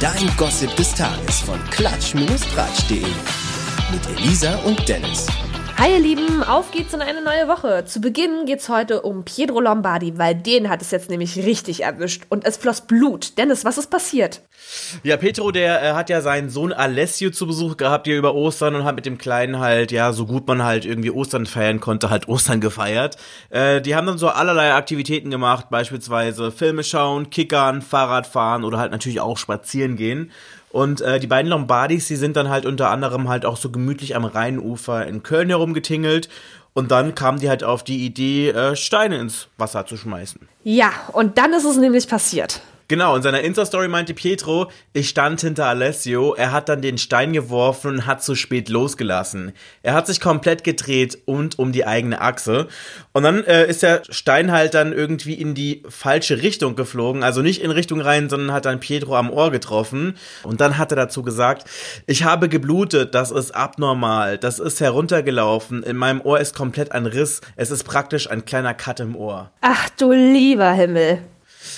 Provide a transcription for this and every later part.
Dein Gossip des Tages von klatsch-tratsch.de. Mit Elisa und Dennis. Hi ihr Lieben, auf geht's in eine neue Woche. Zu Beginn geht's heute um Pietro Lombardi, weil den hat es jetzt nämlich richtig erwischt und es floss Blut. Dennis, was ist passiert? Ja, Petro, der äh, hat ja seinen Sohn Alessio zu Besuch gehabt hier über Ostern und hat mit dem Kleinen halt, ja, so gut man halt irgendwie Ostern feiern konnte, halt Ostern gefeiert. Äh, die haben dann so allerlei Aktivitäten gemacht, beispielsweise Filme schauen, Kickern, Fahrrad fahren oder halt natürlich auch spazieren gehen. Und äh, die beiden Lombardis, die sind dann halt unter anderem halt auch so gemütlich am Rheinufer in Köln herumgetingelt. Und dann kamen die halt auf die Idee, äh, Steine ins Wasser zu schmeißen. Ja, und dann ist es nämlich passiert. Genau, in seiner Insta-Story meinte Pietro, ich stand hinter Alessio, er hat dann den Stein geworfen und hat zu spät losgelassen. Er hat sich komplett gedreht und um die eigene Achse. Und dann äh, ist der Stein halt dann irgendwie in die falsche Richtung geflogen, also nicht in Richtung rein, sondern hat dann Pietro am Ohr getroffen. Und dann hat er dazu gesagt, ich habe geblutet, das ist abnormal, das ist heruntergelaufen, in meinem Ohr ist komplett ein Riss, es ist praktisch ein kleiner Cut im Ohr. Ach du lieber Himmel.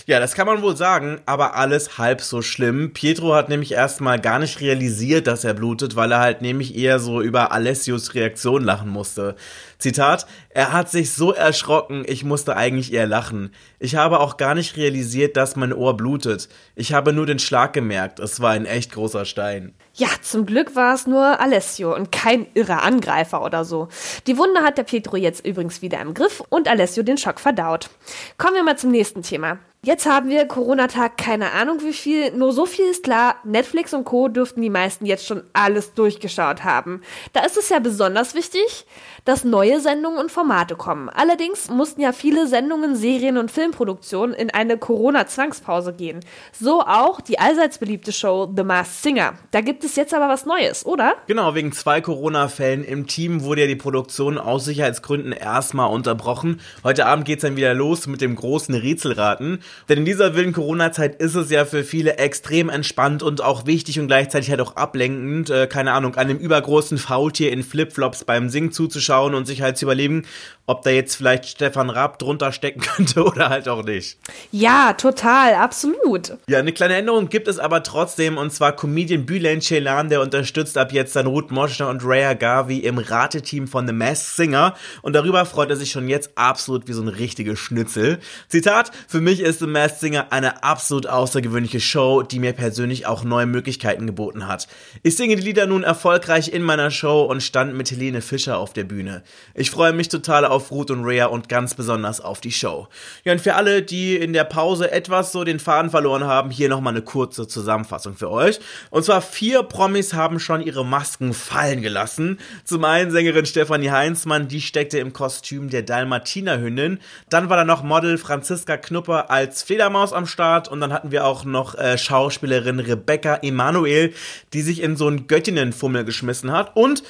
Ja, das kann man wohl sagen, aber alles halb so schlimm. Pietro hat nämlich erstmal gar nicht realisiert, dass er blutet, weil er halt nämlich eher so über Alessios Reaktion lachen musste. Zitat, er hat sich so erschrocken, ich musste eigentlich eher lachen. Ich habe auch gar nicht realisiert, dass mein Ohr blutet. Ich habe nur den Schlag gemerkt, es war ein echt großer Stein. Ja, zum Glück war es nur Alessio und kein irrer Angreifer oder so. Die Wunde hat der Pietro jetzt übrigens wieder im Griff und Alessio den Schock verdaut. Kommen wir mal zum nächsten Thema. Jetzt haben wir Corona-Tag keine Ahnung wie viel, nur so viel ist klar, Netflix und Co. dürften die meisten jetzt schon alles durchgeschaut haben. Da ist es ja besonders wichtig, dass neue Sendungen und Formate kommen. Allerdings mussten ja viele Sendungen, Serien und Filmproduktionen in eine Corona-Zwangspause gehen. So auch die allseits beliebte Show The Masked Singer. Da gibt es jetzt aber was Neues, oder? Genau, wegen zwei Corona-Fällen im Team wurde ja die Produktion aus Sicherheitsgründen erstmal unterbrochen. Heute Abend geht's dann wieder los mit dem großen Rätselraten. Denn in dieser wilden Corona-Zeit ist es ja für viele extrem entspannt und auch wichtig und gleichzeitig halt auch ablenkend, äh, keine Ahnung, einem übergroßen Faultier in Flipflops beim Singen zuzuschauen und sich halt zu überlegen, ob da jetzt vielleicht Stefan Raab drunter stecken könnte oder halt auch nicht. Ja, total, absolut. Ja, eine kleine Änderung gibt es aber trotzdem und zwar Comedian Bülent Ceylan, der unterstützt ab jetzt dann Ruth Moschner und Raya Garvey im Rateteam von The Masked Singer und darüber freut er sich schon jetzt absolut wie so ein richtiger Schnitzel. Zitat, für mich ist The Masked Singer eine absolut außergewöhnliche Show, die mir persönlich auch neue Möglichkeiten geboten hat. Ich singe die Lieder nun erfolgreich in meiner Show und stand mit Helene Fischer auf der Bühne. Ich freue mich total auf Ruth und Rhea und ganz besonders auf die Show. Ja, und für alle, die in der Pause etwas so den Faden verloren haben, hier nochmal eine kurze Zusammenfassung für euch. Und zwar vier Promis haben schon ihre Masken fallen gelassen. Zum einen Sängerin Stefanie Heinzmann, die steckte im Kostüm der Dalmatiner-Hündin. Dann war da noch Model Franziska Knupper als Fledermaus am Start und dann hatten wir auch noch äh, Schauspielerin Rebecca Emanuel, die sich in so einen Göttinnenfummel geschmissen hat und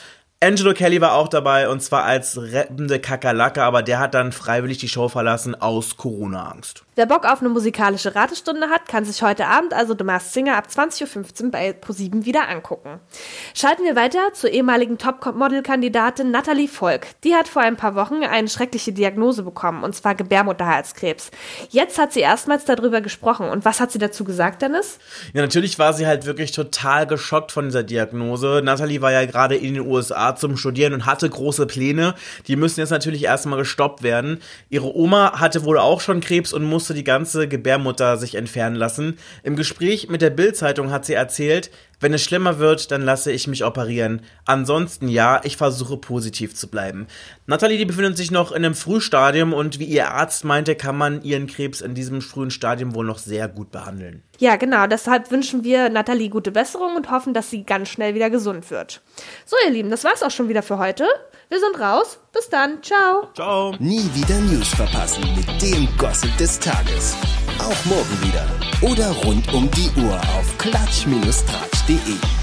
Angelo Kelly war auch dabei und zwar als rettende Kakerlake, aber der hat dann freiwillig die Show verlassen aus Corona-Angst. Wer Bock auf eine musikalische Ratestunde hat, kann sich heute Abend also The Masked Singer ab 20.15 Uhr bei ProSieben wieder angucken. Schalten wir weiter zur ehemaligen Top-Model-Kandidatin Natalie Volk. Die hat vor ein paar Wochen eine schreckliche Diagnose bekommen, und zwar Gebärmutterhalskrebs. Jetzt hat sie erstmals darüber gesprochen. Und was hat sie dazu gesagt, Dennis? Ja, natürlich war sie halt wirklich total geschockt von dieser Diagnose. Natalie war ja gerade in den USA zum Studieren und hatte große Pläne. Die müssen jetzt natürlich erstmal gestoppt werden. Ihre Oma hatte wohl auch schon Krebs und musste musste die ganze Gebärmutter sich entfernen lassen. Im Gespräch mit der Bild-Zeitung hat sie erzählt, wenn es schlimmer wird, dann lasse ich mich operieren. Ansonsten ja, ich versuche positiv zu bleiben. Nathalie, die befindet sich noch in einem Frühstadium und wie ihr Arzt meinte, kann man ihren Krebs in diesem frühen Stadium wohl noch sehr gut behandeln. Ja, genau. Deshalb wünschen wir Nathalie gute Besserung und hoffen, dass sie ganz schnell wieder gesund wird. So, ihr Lieben, das war's auch schon wieder für heute. Wir sind raus. Bis dann. Ciao. Ciao. Nie wieder News verpassen mit dem Gossip des Tages. Auch morgen wieder. Oder rund um die Uhr auf klatsch-tratsch.de. www.sportpodcast.de.